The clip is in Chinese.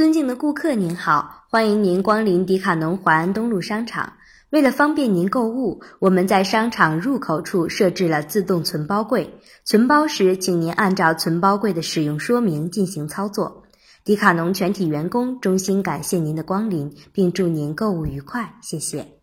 尊敬的顾客您好欢迎您光临迪卡侬淮安东路商场。为了方便您购物我们在商场入口处设置了自动存包柜。存包时请您按照存包柜的使用说明进行操作。迪卡侬全体员工衷心感谢您的光临并祝您购物愉快谢谢。